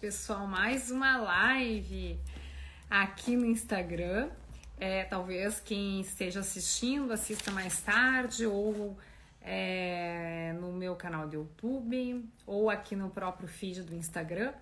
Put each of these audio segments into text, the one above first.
pessoal. Mais uma live aqui no Instagram. É, talvez quem esteja assistindo assista mais tarde ou é, no meu canal do YouTube ou aqui no próprio feed do Instagram.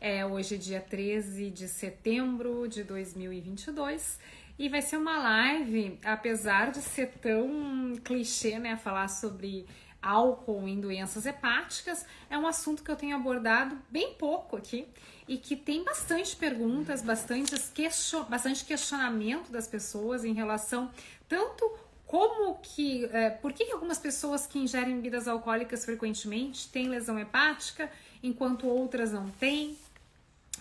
É, hoje é dia 13 de setembro de 2022 e vai ser uma live, apesar de ser tão clichê, né, falar sobre álcool em doenças hepáticas, é um assunto que eu tenho abordado bem pouco aqui e que tem bastante perguntas, bastante, question, bastante questionamento das pessoas em relação tanto como que, é, por que, que algumas pessoas que ingerem bebidas alcoólicas frequentemente têm lesão hepática, enquanto outras não têm,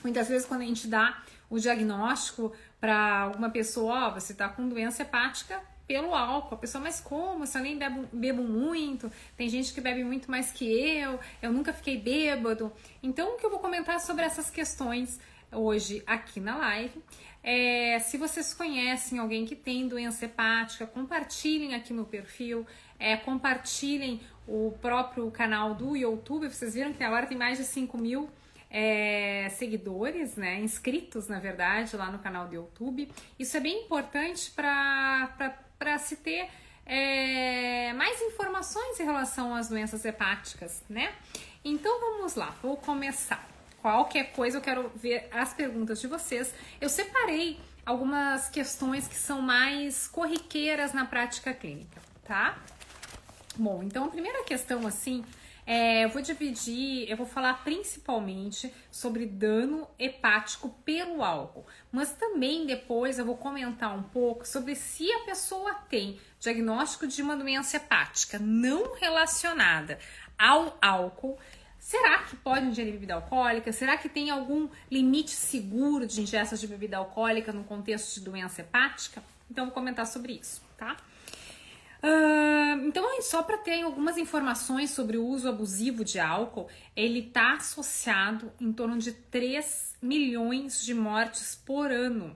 Muitas vezes, quando a gente dá o diagnóstico para alguma pessoa, ó, você está com doença hepática pelo álcool. A pessoa, mas como? Se eu nem bebo, bebo muito, tem gente que bebe muito mais que eu, eu nunca fiquei bêbado. Então, o que eu vou comentar sobre essas questões hoje aqui na live. É, se vocês conhecem alguém que tem doença hepática, compartilhem aqui no perfil, é, compartilhem o próprio canal do YouTube. Vocês viram que agora tem mais de 5 mil é, seguidores, né, inscritos na verdade lá no canal do YouTube. Isso é bem importante para se ter é, mais informações em relação às doenças hepáticas, né? Então vamos lá, vou começar. Qualquer coisa eu quero ver as perguntas de vocês. Eu separei algumas questões que são mais corriqueiras na prática clínica, tá? Bom, então a primeira questão assim é, eu vou dividir, eu vou falar principalmente sobre dano hepático pelo álcool, mas também depois eu vou comentar um pouco sobre se a pessoa tem diagnóstico de uma doença hepática não relacionada ao álcool. Será que pode ingerir bebida alcoólica? Será que tem algum limite seguro de ingesta de bebida alcoólica no contexto de doença hepática? Então, vou comentar sobre isso, tá? Então, só para ter algumas informações sobre o uso abusivo de álcool, ele está associado em torno de 3 milhões de mortes por ano,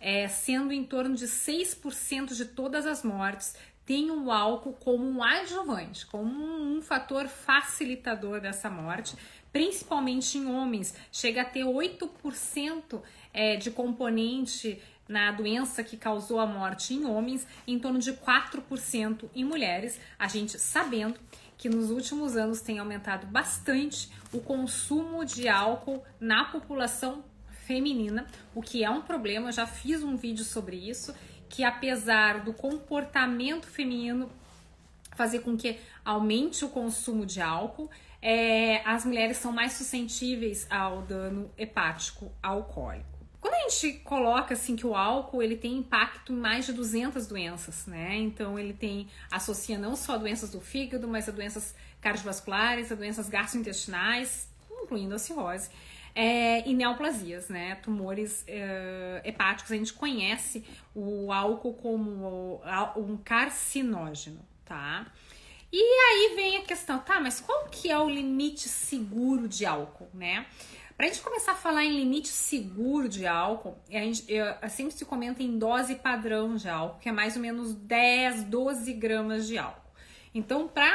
é, sendo em torno de 6% de todas as mortes tem o álcool como um adjuvante, como um, um fator facilitador dessa morte, principalmente em homens. Chega a ter 8% é, de componente na doença que causou a morte em homens, em torno de 4% em mulheres, a gente sabendo que nos últimos anos tem aumentado bastante o consumo de álcool na população feminina, o que é um problema, eu já fiz um vídeo sobre isso, que apesar do comportamento feminino fazer com que aumente o consumo de álcool, é, as mulheres são mais suscetíveis ao dano hepático alcoólico. Quando a gente coloca assim que o álcool ele tem impacto em mais de 200 doenças, né? Então ele tem associa não só doenças do fígado, mas a doenças cardiovasculares, a doenças gastrointestinais, incluindo a cirrose. É, e neoplasias, né? Tumores é, hepáticos. A gente conhece o álcool como um carcinógeno, tá? E aí vem a questão, tá, mas qual que é o limite seguro de álcool, né? Para a gente começar a falar em limite seguro de álcool, a gente, sempre se comenta em dose padrão de álcool, que é mais ou menos 10, 12 gramas de álcool. Então, para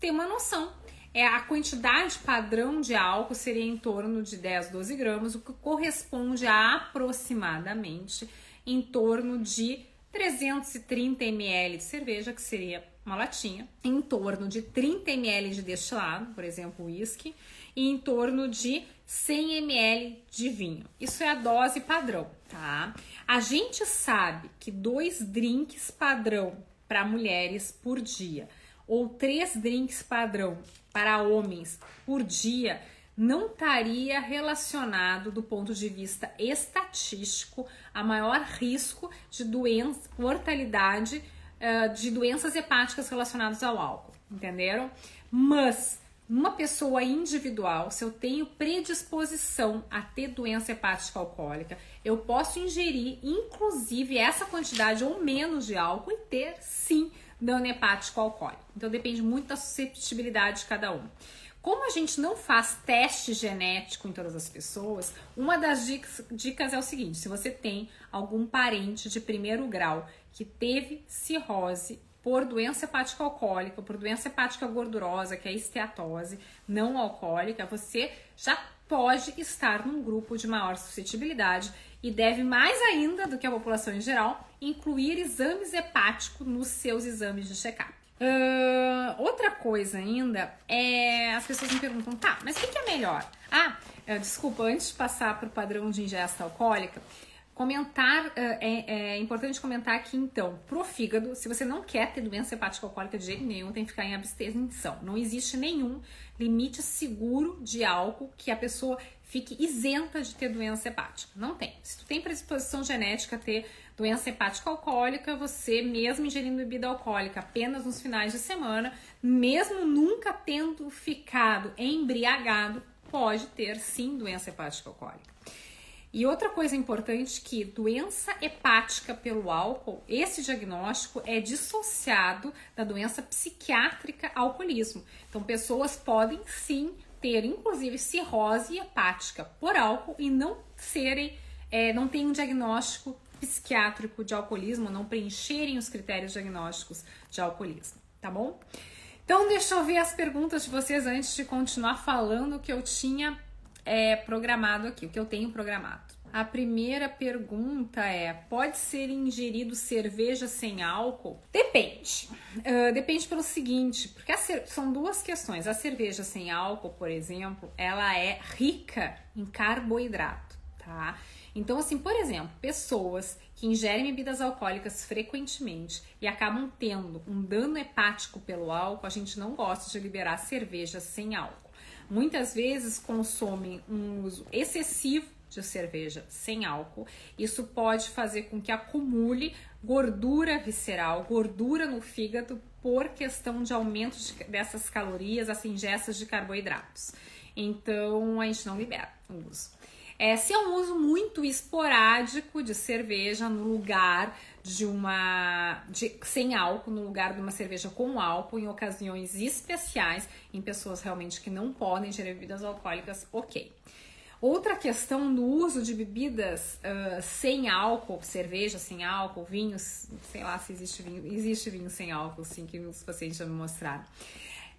ter uma noção, é a quantidade padrão de álcool seria em torno de 10, 12 gramas, o que corresponde a aproximadamente em torno de 330 ml de cerveja, que seria uma latinha, em torno de 30 ml de destilado, por exemplo, uísque, e em torno de 100 ml de vinho. Isso é a dose padrão, tá? A gente sabe que dois drinks padrão para mulheres por dia ou três drinks padrão para homens por dia não estaria relacionado do ponto de vista estatístico a maior risco de doença, mortalidade uh, de doenças hepáticas relacionadas ao álcool, entenderam? Mas numa pessoa individual, se eu tenho predisposição a ter doença hepática alcoólica, eu posso ingerir, inclusive, essa quantidade ou menos de álcool e ter, sim, dano hepático alcoólico. Então, depende muito da susceptibilidade de cada um. Como a gente não faz teste genético em todas as pessoas, uma das dicas, dicas é o seguinte: se você tem algum parente de primeiro grau que teve cirrose por doença hepática alcoólica, por doença hepática gordurosa, que é esteatose não alcoólica, você já pode estar num grupo de maior suscetibilidade e deve, mais ainda do que a população em geral, incluir exames hepáticos nos seus exames de check-up. Uh, outra coisa ainda é as pessoas me perguntam, tá, mas o que, que é melhor? Ah, uh, desculpa, antes de passar para o padrão de ingesta alcoólica, Comentar, eh, é, é, importante comentar aqui então, pro fígado, se você não quer ter doença hepática alcoólica de jeito nenhum, tem que ficar em abstenção. Não existe nenhum limite seguro de álcool que a pessoa fique isenta de ter doença hepática. Não tem. Se tu tem predisposição genética a ter doença hepática alcoólica, você mesmo ingerindo bebida alcoólica apenas nos finais de semana, mesmo nunca tendo ficado embriagado, pode ter sim doença hepática alcoólica. E outra coisa importante que doença hepática pelo álcool, esse diagnóstico é dissociado da doença psiquiátrica alcoolismo. Então, pessoas podem sim ter, inclusive, cirrose hepática por álcool e não serem, é, não tem um diagnóstico psiquiátrico de alcoolismo, não preencherem os critérios diagnósticos de alcoolismo, tá bom? Então, deixa eu ver as perguntas de vocês antes de continuar falando o que eu tinha é, programado aqui, o que eu tenho programado. A primeira pergunta é: pode ser ingerido cerveja sem álcool? Depende. Uh, depende pelo seguinte, porque são duas questões. A cerveja sem álcool, por exemplo, ela é rica em carboidrato, tá? Então, assim, por exemplo, pessoas que ingerem bebidas alcoólicas frequentemente e acabam tendo um dano hepático pelo álcool, a gente não gosta de liberar cerveja sem álcool muitas vezes consomem um uso excessivo de cerveja sem álcool. Isso pode fazer com que acumule gordura visceral, gordura no fígado por questão de aumento de, dessas calorias, as ingestas de carboidratos. Então a gente não libera o uso. É, se é um uso muito esporádico de cerveja no lugar de uma de, sem álcool, no lugar de uma cerveja com álcool, em ocasiões especiais, em pessoas realmente que não podem gerar bebidas alcoólicas, ok. Outra questão do uso de bebidas uh, sem álcool, cerveja sem álcool, vinhos, sei lá se existe vinho, existe vinho sem álcool, sim, que os pacientes já me mostraram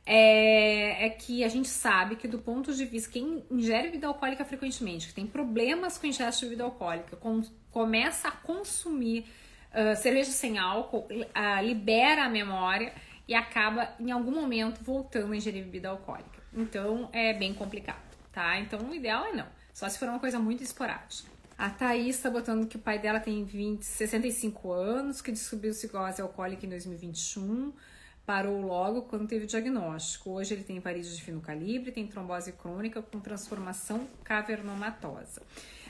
é, é, que a gente sabe que do ponto de vista, quem ingere bebida alcoólica frequentemente, que tem problemas com ingesta de bebida alcoólica, com, começa a consumir uh, cerveja sem álcool, uh, libera a memória e acaba em algum momento voltando a ingerir bebida alcoólica. Então é bem complicado, tá? Então o ideal é não, só se for uma coisa muito esporádica. A Thaís está botando que o pai dela tem 20, 65 anos, que descobriu cirrose alcoólica em 2021 parou logo quando teve o diagnóstico. Hoje ele tem varizes de fino calibre, tem trombose crônica com transformação cavernomatosa.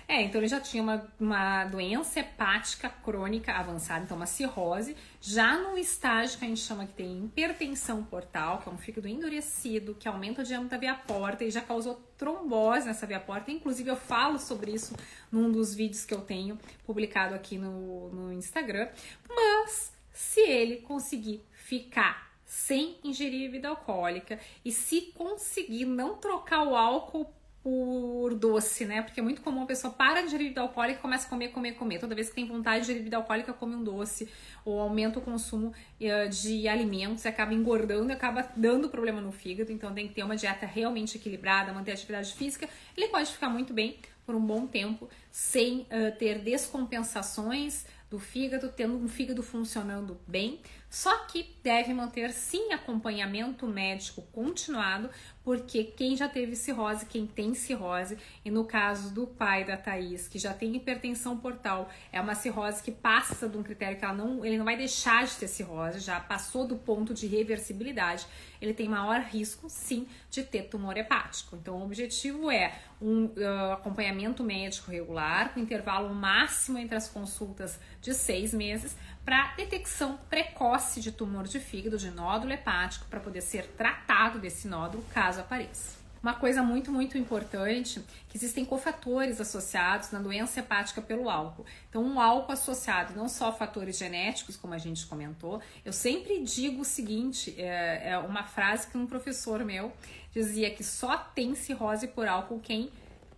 É, então ele já tinha uma, uma doença hepática crônica avançada, então uma cirrose, já no estágio que a gente chama que tem hipertensão portal, que é um fígado endurecido, que aumenta o diâmetro da via porta e já causou trombose nessa via porta. Inclusive, eu falo sobre isso num dos vídeos que eu tenho publicado aqui no, no Instagram. Mas se ele conseguir ficar sem ingerir bebida alcoólica e se conseguir não trocar o álcool por doce, né? Porque é muito comum a pessoa para de bebida alcoólica e começa a comer, comer, comer. Toda vez que tem vontade de bebida alcoólica, come um doce ou aumenta o consumo uh, de alimentos e acaba engordando e acaba dando problema no fígado. Então tem que ter uma dieta realmente equilibrada, manter atividade física. Ele pode ficar muito bem por um bom tempo sem uh, ter descompensações do fígado, tendo um fígado funcionando bem, só que deve manter sim acompanhamento médico continuado, porque quem já teve cirrose, quem tem cirrose, e no caso do pai da Thaís, que já tem hipertensão portal, é uma cirrose que passa de um critério que ela não, ele não vai deixar de ter cirrose, já passou do ponto de reversibilidade, ele tem maior risco sim de ter tumor hepático. Então o objetivo é um uh, acompanhamento médico regular, com intervalo máximo entre as consultas de seis meses, para detecção precoce de tumor de fígado, de nódulo hepático, para poder ser tratado desse nódulo caso apareça. Uma coisa muito, muito importante, que existem cofatores associados na doença hepática pelo álcool. Então, um álcool associado não só a fatores genéticos, como a gente comentou, eu sempre digo o seguinte, é, é uma frase que um professor meu dizia que só tem cirrose por álcool quem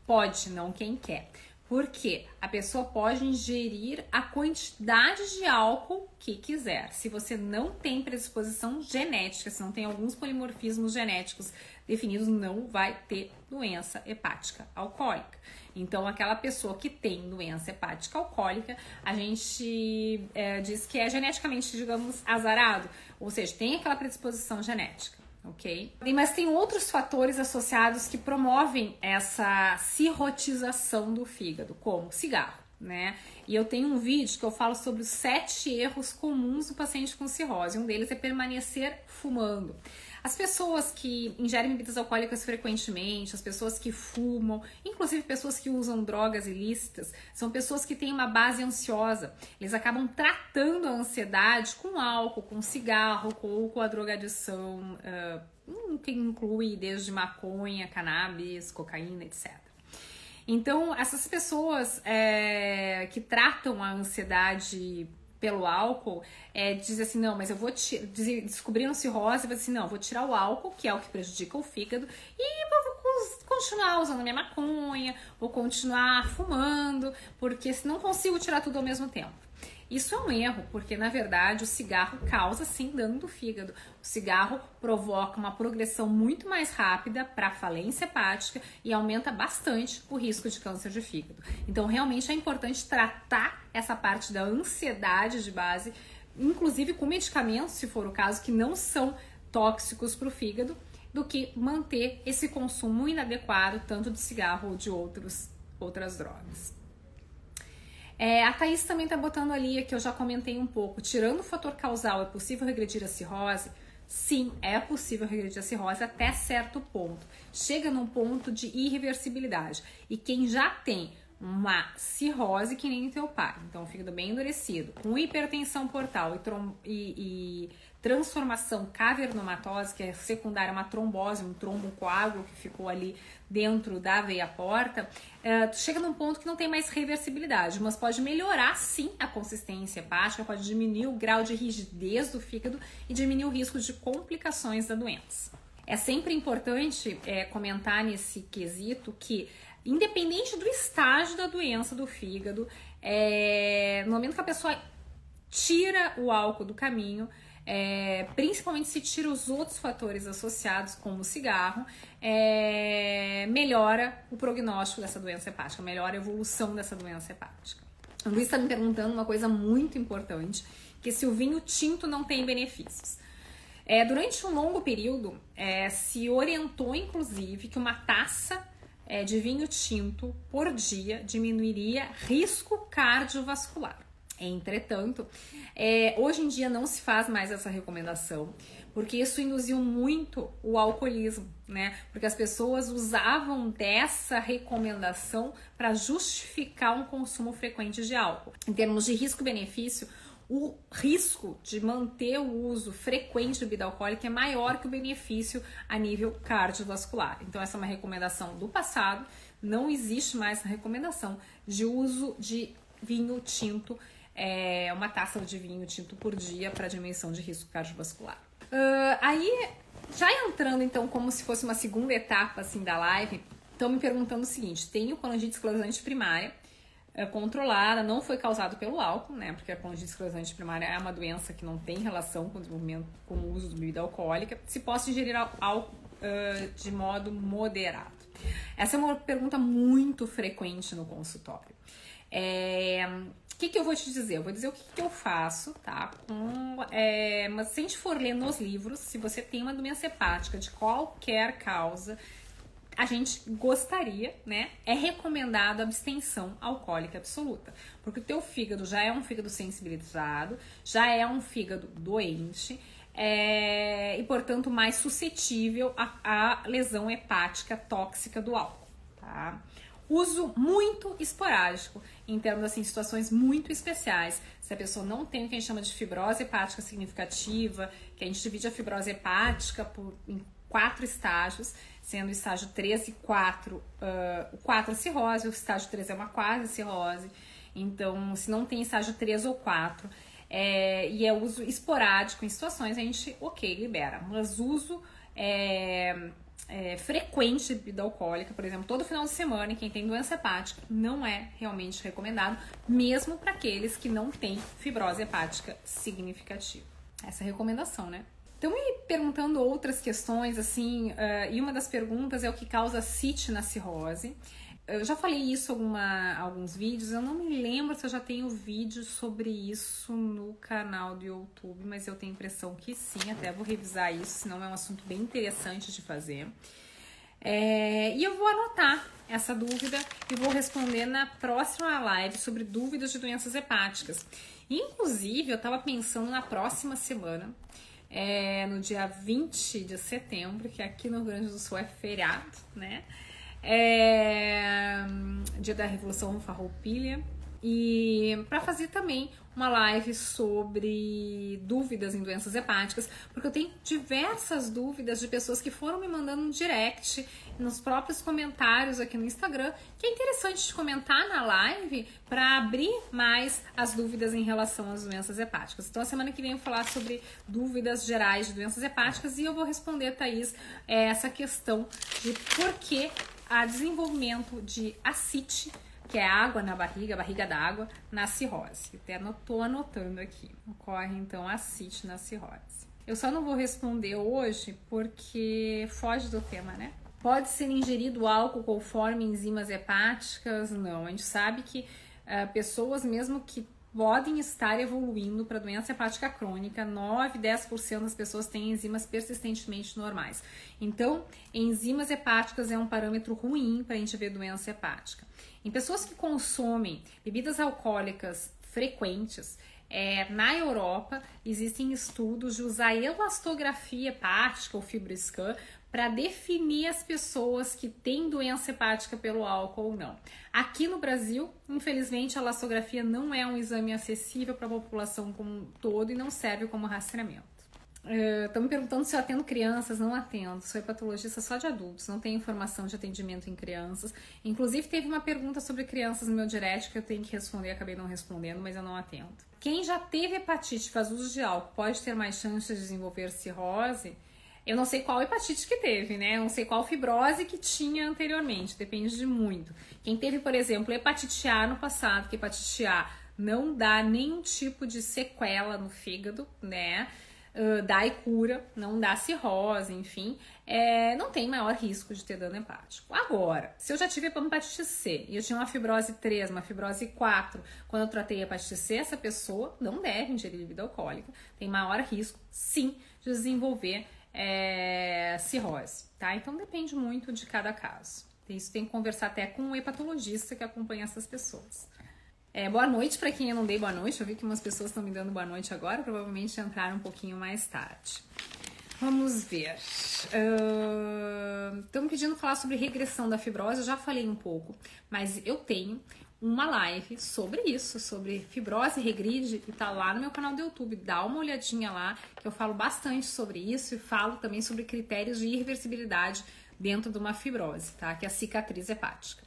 pode, não quem quer. Porque a pessoa pode ingerir a quantidade de álcool que quiser. Se você não tem predisposição genética, se não tem alguns polimorfismos genéticos definidos, não vai ter doença hepática alcoólica. Então, aquela pessoa que tem doença hepática alcoólica, a gente é, diz que é geneticamente, digamos, azarado, ou seja, tem aquela predisposição genética ok? Mas tem outros fatores associados que promovem essa cirrotização do fígado, como cigarro, né? E eu tenho um vídeo que eu falo sobre os sete erros comuns do paciente com cirrose. Um deles é permanecer fumando. As pessoas que ingerem bebidas alcoólicas frequentemente, as pessoas que fumam, inclusive pessoas que usam drogas ilícitas, são pessoas que têm uma base ansiosa. Eles acabam tratando a ansiedade com álcool, com cigarro ou com a drogadição, uh, que inclui desde maconha, cannabis, cocaína, etc. Então, essas pessoas é, que tratam a ansiedade pelo álcool, é, diz assim, não, mas eu vou descobrir um cirrose e assim, não, vou tirar o álcool, que é o que prejudica o fígado, e vou continuar usando minha maconha, vou continuar fumando, porque se não consigo tirar tudo ao mesmo tempo. Isso é um erro, porque na verdade o cigarro causa sim dano do fígado. O cigarro provoca uma progressão muito mais rápida para falência hepática e aumenta bastante o risco de câncer de fígado. Então, realmente é importante tratar essa parte da ansiedade de base, inclusive com medicamentos, se for o caso, que não são tóxicos para o fígado, do que manter esse consumo inadequado tanto de cigarro ou de outros, outras drogas. É, a Thaís também tá botando ali, que eu já comentei um pouco, tirando o fator causal, é possível regredir a cirrose? Sim, é possível regredir a cirrose até certo ponto. Chega num ponto de irreversibilidade. E quem já tem uma cirrose que nem teu pai, então o fígado bem endurecido, com hipertensão portal e, e, e transformação cavernomatose, que é secundária uma trombose, um trombo coágulo que ficou ali dentro da veia porta, é, chega num ponto que não tem mais reversibilidade, mas pode melhorar sim a consistência hepática, pode diminuir o grau de rigidez do fígado e diminuir o risco de complicações da doença. É sempre importante é, comentar nesse quesito que, independente do estágio da doença do fígado, é, no momento que a pessoa tira o álcool do caminho, é, principalmente se tira os outros fatores associados, como o cigarro, é, melhora o prognóstico dessa doença hepática, melhora a evolução dessa doença hepática. O Luiz está me perguntando uma coisa muito importante, que se o vinho tinto não tem benefícios. É, durante um longo período, é, se orientou, inclusive, que uma taça é, de vinho tinto por dia diminuiria risco cardiovascular. Entretanto, é, hoje em dia não se faz mais essa recomendação, porque isso induziu muito o alcoolismo, né? Porque as pessoas usavam dessa recomendação para justificar um consumo frequente de álcool. Em termos de risco-benefício, o risco de manter o uso frequente de bebida alcoólica é maior que o benefício a nível cardiovascular. Então, essa é uma recomendação do passado, não existe mais a recomendação de uso de vinho tinto é, uma taça de vinho tinto por dia para dimensão de risco cardiovascular. Uh, aí, já entrando então como se fosse uma segunda etapa assim da live, estão me perguntando o seguinte: tenho colangite esclerosante primária é, controlada, não foi causado pelo álcool, né? Porque a colangite esclerosante primária é uma doença que não tem relação com o desenvolvimento, com o uso de bebida alcoólica. Se posso ingerir álcool uh, de modo moderado? Essa é uma pergunta muito frequente no consultório. É, que, que eu vou te dizer? Eu vou dizer o que, que eu faço, tá? É, mas se a gente for ler nos livros, se você tem uma doença hepática de qualquer causa, a gente gostaria, né? É recomendado abstenção alcoólica absoluta, porque o teu fígado já é um fígado sensibilizado, já é um fígado doente, é, e portanto mais suscetível à lesão hepática tóxica do álcool, tá? Uso muito esporádico, em termos assim, situações muito especiais. Se a pessoa não tem o que a gente chama de fibrose hepática significativa, que a gente divide a fibrose hepática por, em quatro estágios, sendo o estágio 3 e 4, uh, o 4 é cirrose, o estágio 3 é uma quase cirrose. Então, se não tem estágio 3 ou 4, é, e é uso esporádico em situações, a gente, ok, libera. Mas uso é, é, frequente de bebida alcoólica, por exemplo, todo final de semana, e quem tem doença hepática, não é realmente recomendado, mesmo para aqueles que não têm fibrose hepática significativa. Essa é a recomendação, né? Estão me perguntando outras questões, assim, uh, e uma das perguntas é o que causa CIT na cirrose. Eu já falei isso em alguns vídeos, eu não me lembro se eu já tenho vídeo sobre isso no canal do YouTube, mas eu tenho a impressão que sim, até vou revisar isso, senão é um assunto bem interessante de fazer. É, e eu vou anotar essa dúvida e vou responder na próxima live sobre dúvidas de doenças hepáticas. Inclusive, eu estava pensando na próxima semana é, no dia 20 de setembro, que aqui no Rio Grande do Sul é feriado, né? É, dia da Revolução Farroupilha. E para fazer também uma live sobre dúvidas em doenças hepáticas, porque eu tenho diversas dúvidas de pessoas que foram me mandando um direct nos próprios comentários aqui no Instagram, que é interessante de comentar na live para abrir mais as dúvidas em relação às doenças hepáticas. Então, a semana que vem eu vou falar sobre dúvidas gerais de doenças hepáticas e eu vou responder, Thaís, essa questão de por que a desenvolvimento de acite que é água na barriga, barriga d'água, na cirrose. Até estou anotando aqui. Ocorre então a CIT na cirrose. Eu só não vou responder hoje porque foge do tema, né? Pode ser ingerido álcool conforme enzimas hepáticas? Não. A gente sabe que uh, pessoas, mesmo que podem estar evoluindo para doença hepática crônica. 9, 10% das pessoas têm enzimas persistentemente normais. Então, enzimas hepáticas é um parâmetro ruim para a gente ver doença hepática. Em pessoas que consomem bebidas alcoólicas frequentes, é, na Europa existem estudos de usar elastografia hepática ou fibroscan para definir as pessoas que têm doença hepática pelo álcool ou não. Aqui no Brasil, infelizmente, a elastografia não é um exame acessível para a população como um todo e não serve como rastreamento. Estão uh, me perguntando se eu atendo crianças, não atendo, sou hepatologista só de adultos, não tenho informação de atendimento em crianças. Inclusive, teve uma pergunta sobre crianças no meu direct que eu tenho que responder, acabei não respondendo, mas eu não atendo. Quem já teve hepatite faz uso de álcool pode ter mais chances de desenvolver cirrose? Eu não sei qual hepatite que teve, né? Eu não sei qual fibrose que tinha anteriormente, depende de muito. Quem teve, por exemplo, hepatite A no passado, que hepatite A não dá nenhum tipo de sequela no fígado, né? Uh, dá e cura, não dá cirrose, enfim, é, não tem maior risco de ter dano hepático. Agora, se eu já tive hepatite C e eu tinha uma fibrose 3, uma fibrose 4, quando eu tratei hepatite C, essa pessoa não deve ingerir bebida alcoólica, tem maior risco, sim, de desenvolver é, cirrose, tá? Então depende muito de cada caso. Isso tem que conversar até com um hepatologista que acompanha essas pessoas. É, boa noite para quem eu não dei boa noite. Eu vi que umas pessoas estão me dando boa noite agora, provavelmente entraram um pouquinho mais tarde. Vamos ver. Estão uh, pedindo falar sobre regressão da fibrose. Eu já falei um pouco, mas eu tenho uma live sobre isso, sobre fibrose regride, e tá lá no meu canal do YouTube. Dá uma olhadinha lá, que eu falo bastante sobre isso e falo também sobre critérios de irreversibilidade dentro de uma fibrose, tá? Que é a cicatriz hepática.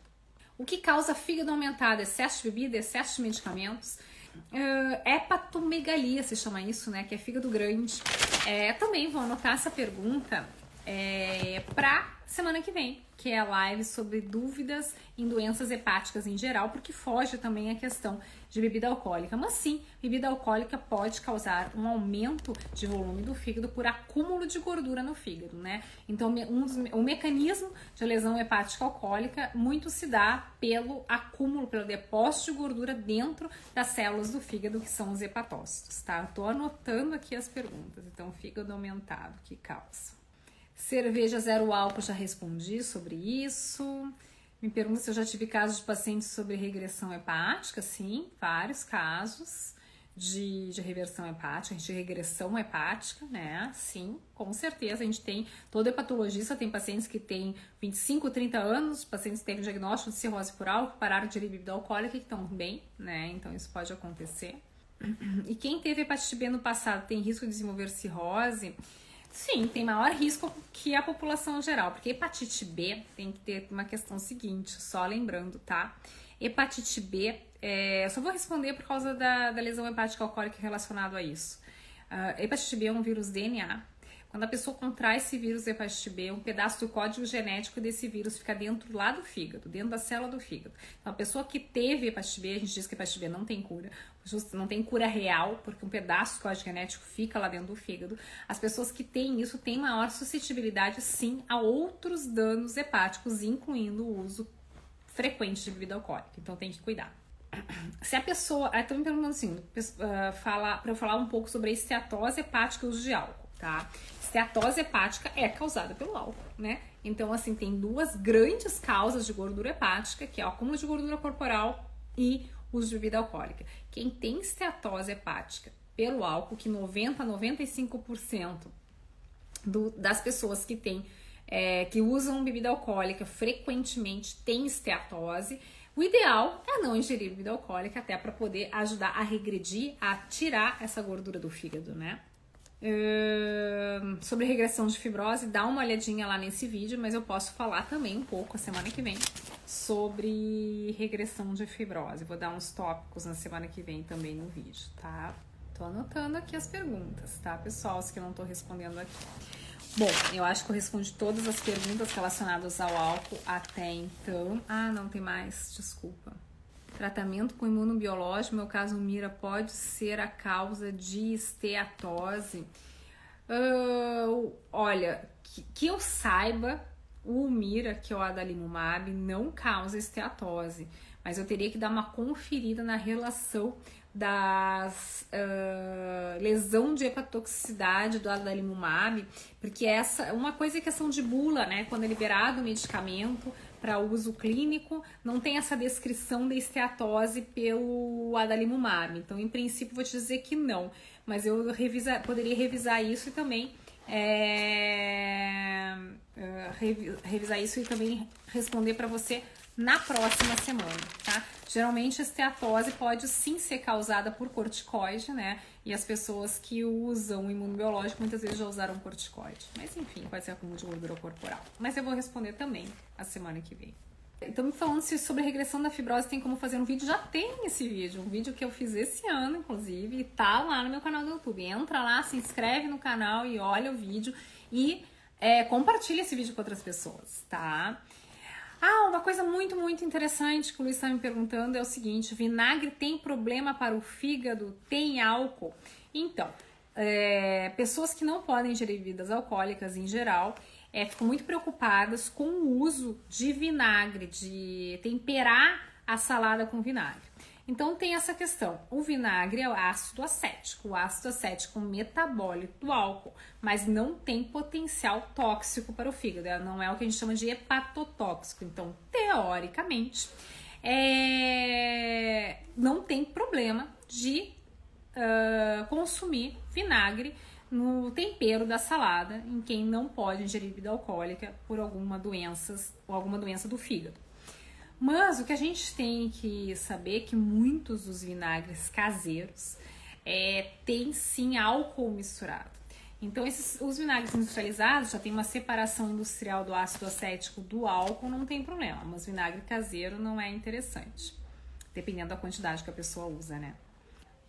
O que causa fígado aumentado? Excesso de bebida, excesso de medicamentos. Uh, hepatomegalia se chama isso, né? Que é fígado grande. É, também vou anotar essa pergunta é, para semana que vem, que é a live sobre dúvidas em doenças hepáticas em geral, porque foge também a questão de bebida alcoólica. Mas sim, bebida alcoólica pode causar um aumento de volume do fígado por acúmulo de gordura no fígado, né? Então, um dos, o mecanismo de lesão hepática alcoólica muito se dá pelo acúmulo, pelo depósito de gordura dentro das células do fígado, que são os hepatócitos, tá? Estou anotando aqui as perguntas. Então, fígado aumentado, que causa? Cerveja zero álcool, já respondi sobre isso. Me pergunta se eu já tive casos de pacientes sobre regressão hepática. Sim, vários casos de, de reversão hepática, de regressão hepática, né? Sim, com certeza. A gente tem, todo hepatologista tem pacientes que têm 25, 30 anos, pacientes que têm diagnóstico de cirrose por álcool, pararam de bebida alcoólica e estão bem, né? Então isso pode acontecer. E quem teve hepatite B no passado tem risco de desenvolver cirrose? Sim, tem maior risco que a população geral, porque hepatite B tem que ter uma questão seguinte, só lembrando, tá? Hepatite B, é, só vou responder por causa da, da lesão hepática alcoólica relacionada a isso. Uh, hepatite B é um vírus DNA. Quando a pessoa contrai esse vírus hepatite B, um pedaço do código genético desse vírus fica dentro lá do fígado, dentro da célula do fígado. Então, a pessoa que teve hepatite B, a gente diz que hepatite B não tem cura, não tem cura real, porque um pedaço do código genético fica lá dentro do fígado. As pessoas que têm isso têm maior suscetibilidade, sim, a outros danos hepáticos, incluindo o uso frequente de bebida alcoólica. Então, tem que cuidar. Se a pessoa. Tô me perguntando assim, fala, para eu falar um pouco sobre a esteatose hepática e uso de álcool, tá? Esteatose hepática é causada pelo álcool, né? Então, assim, tem duas grandes causas de gordura hepática, que é o acúmulo de gordura corporal e uso de bebida alcoólica. Quem tem esteatose hepática pelo álcool, que 90 a 95% do, das pessoas que têm é, que usam bebida alcoólica frequentemente têm esteatose. O ideal é não ingerir bebida alcoólica até para poder ajudar a regredir, a tirar essa gordura do fígado, né? Sobre regressão de fibrose, dá uma olhadinha lá nesse vídeo, mas eu posso falar também um pouco a semana que vem sobre regressão de fibrose. Vou dar uns tópicos na semana que vem também no vídeo, tá? Tô anotando aqui as perguntas, tá, pessoal? As que eu não tô respondendo aqui. Bom, eu acho que eu respondi todas as perguntas relacionadas ao álcool até então. Ah, não tem mais, desculpa. Tratamento com imunobiológico, meu caso Mira, pode ser a causa de esteatose? Uh, olha, que, que, eu saiba, o Mira, que é o adalimumab, não causa esteatose, mas eu teria que dar uma conferida na relação das uh, lesão de hepatotoxicidade do adalimumab, porque essa uma coisa é questão de bula, né? Quando é liberado o medicamento, para uso clínico, não tem essa descrição da esteatose pelo adalimumab. Então, em princípio, vou te dizer que não, mas eu revisa, poderia revisar isso e também é, revisar isso e também responder para você na próxima semana, tá? Geralmente a esteatose pode sim ser causada por corticoide, né? E as pessoas que usam o imunobiológico muitas vezes já usaram corticoide. Mas enfim, pode ser acúmulo de gordura corporal. Mas eu vou responder também a semana que vem. Então, me falando se sobre regressão da fibrose tem como fazer um vídeo, já tem esse vídeo, um vídeo que eu fiz esse ano, inclusive, e tá lá no meu canal do YouTube. Entra lá, se inscreve no canal e olha o vídeo e é, compartilha esse vídeo com outras pessoas, tá? Ah, uma coisa muito, muito interessante que o Luiz está me perguntando é o seguinte: vinagre tem problema para o fígado? Tem álcool? Então, é, pessoas que não podem ingerir bebidas alcoólicas em geral é, ficam muito preocupadas com o uso de vinagre, de temperar a salada com vinagre. Então tem essa questão. O vinagre é o ácido acético. O ácido acético metabólito do álcool, mas não tem potencial tóxico para o fígado. Não é o que a gente chama de hepatotóxico. Então, teoricamente, é... não tem problema de uh, consumir vinagre no tempero da salada em quem não pode ingerir bebida alcoólica por alguma doenças ou alguma doença do fígado. Mas o que a gente tem que saber é que muitos dos vinagres caseiros é, tem sim álcool misturado. Então, esses, os vinagres industrializados já tem uma separação industrial do ácido acético do álcool, não tem problema. Mas vinagre caseiro não é interessante, dependendo da quantidade que a pessoa usa, né?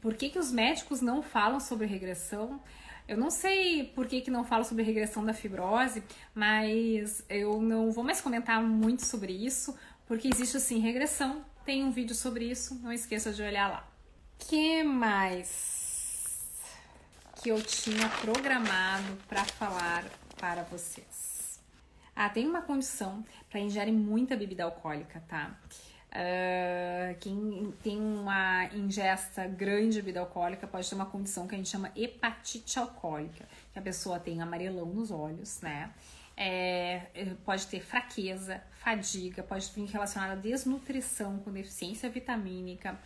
Por que, que os médicos não falam sobre regressão? Eu não sei por que, que não falo sobre regressão da fibrose, mas eu não vou mais comentar muito sobre isso, porque existe assim regressão. Tem um vídeo sobre isso, não esqueça de olhar lá. Que mais que eu tinha programado para falar para vocês? Ah, tem uma condição para ingerir muita bebida alcoólica, tá? Uh, quem tem uma ingesta grande de bebida alcoólica pode ter uma condição que a gente chama hepatite alcoólica, que a pessoa tem amarelão nos olhos, né? É, é, pode ter fraqueza, fadiga, pode vir relacionada a desnutrição com deficiência vitamínica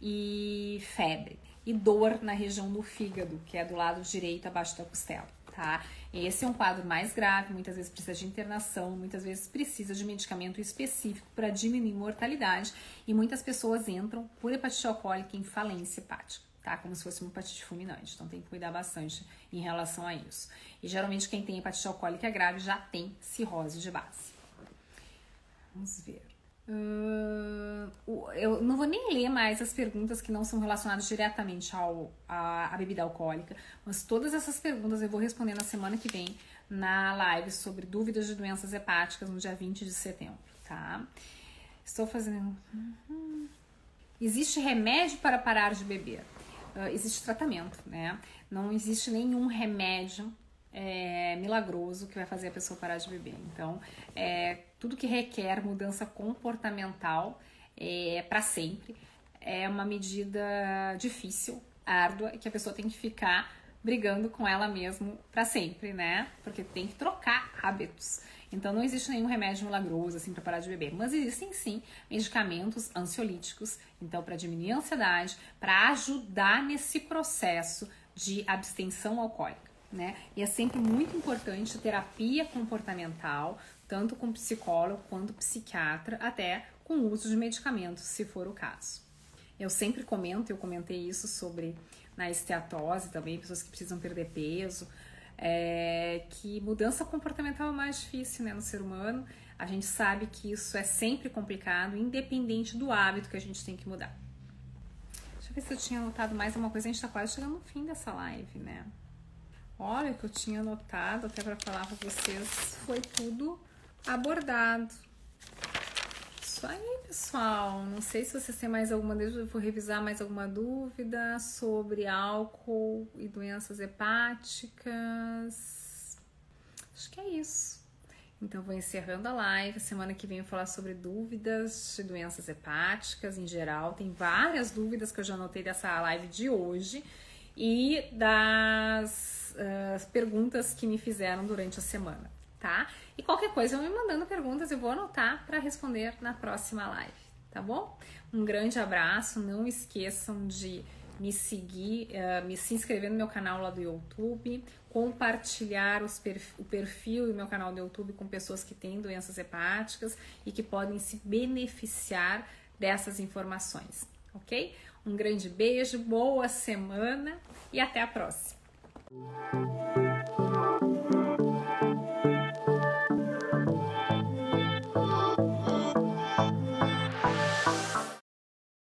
e febre. E dor na região do fígado, que é do lado direito abaixo da costela, tá? Esse é um quadro mais grave, muitas vezes precisa de internação, muitas vezes precisa de medicamento específico para diminuir mortalidade e muitas pessoas entram por hepatite alcoólica em falência hepática tá? Como se fosse uma hepatite fulminante. Então tem que cuidar bastante em relação a isso. E geralmente quem tem hepatite alcoólica grave já tem cirrose de base. Vamos ver. Uh, eu não vou nem ler mais as perguntas que não são relacionadas diretamente ao, à, bebida alcoólica, mas todas essas perguntas eu vou responder na semana que vem na live sobre dúvidas de doenças hepáticas no dia 20 de setembro, tá? Estou fazendo. Uhum. Existe remédio para parar de beber? Uh, existe tratamento, né? Não existe nenhum remédio é, milagroso que vai fazer a pessoa parar de beber. Então, é, tudo que requer mudança comportamental é, para sempre é uma medida difícil, árdua, que a pessoa tem que ficar brigando com ela mesmo para sempre, né? Porque tem que trocar hábitos. Então não existe nenhum remédio milagroso assim para parar de beber, mas existem sim medicamentos ansiolíticos, então para diminuir a ansiedade, para ajudar nesse processo de abstenção alcoólica, né? E é sempre muito importante terapia comportamental, tanto com psicólogo quanto psiquiatra, até com o uso de medicamentos, se for o caso. Eu sempre comento, eu comentei isso sobre na esteatose também, pessoas que precisam perder peso, é, que mudança comportamental é mais difícil né, no ser humano. A gente sabe que isso é sempre complicado, independente do hábito que a gente tem que mudar. Deixa eu ver se eu tinha anotado mais uma coisa. A gente tá quase chegando no fim dessa live, né? Olha o que eu tinha anotado até para falar para vocês. Foi tudo abordado isso aí, pessoal. Não sei se vocês têm mais alguma dúvida, eu vou revisar mais alguma dúvida sobre álcool e doenças hepáticas. Acho que é isso. Então, vou encerrando a live. Semana que vem eu vou falar sobre dúvidas de doenças hepáticas em geral. Tem várias dúvidas que eu já anotei dessa live de hoje e das uh, perguntas que me fizeram durante a semana tá? E qualquer coisa, me mandando perguntas, eu vou anotar para responder na próxima live, tá bom? Um grande abraço, não esqueçam de me seguir, uh, me se inscrever no meu canal lá do YouTube, compartilhar os perf o perfil e meu canal do YouTube com pessoas que têm doenças hepáticas e que podem se beneficiar dessas informações, ok? Um grande beijo, boa semana e até a próxima!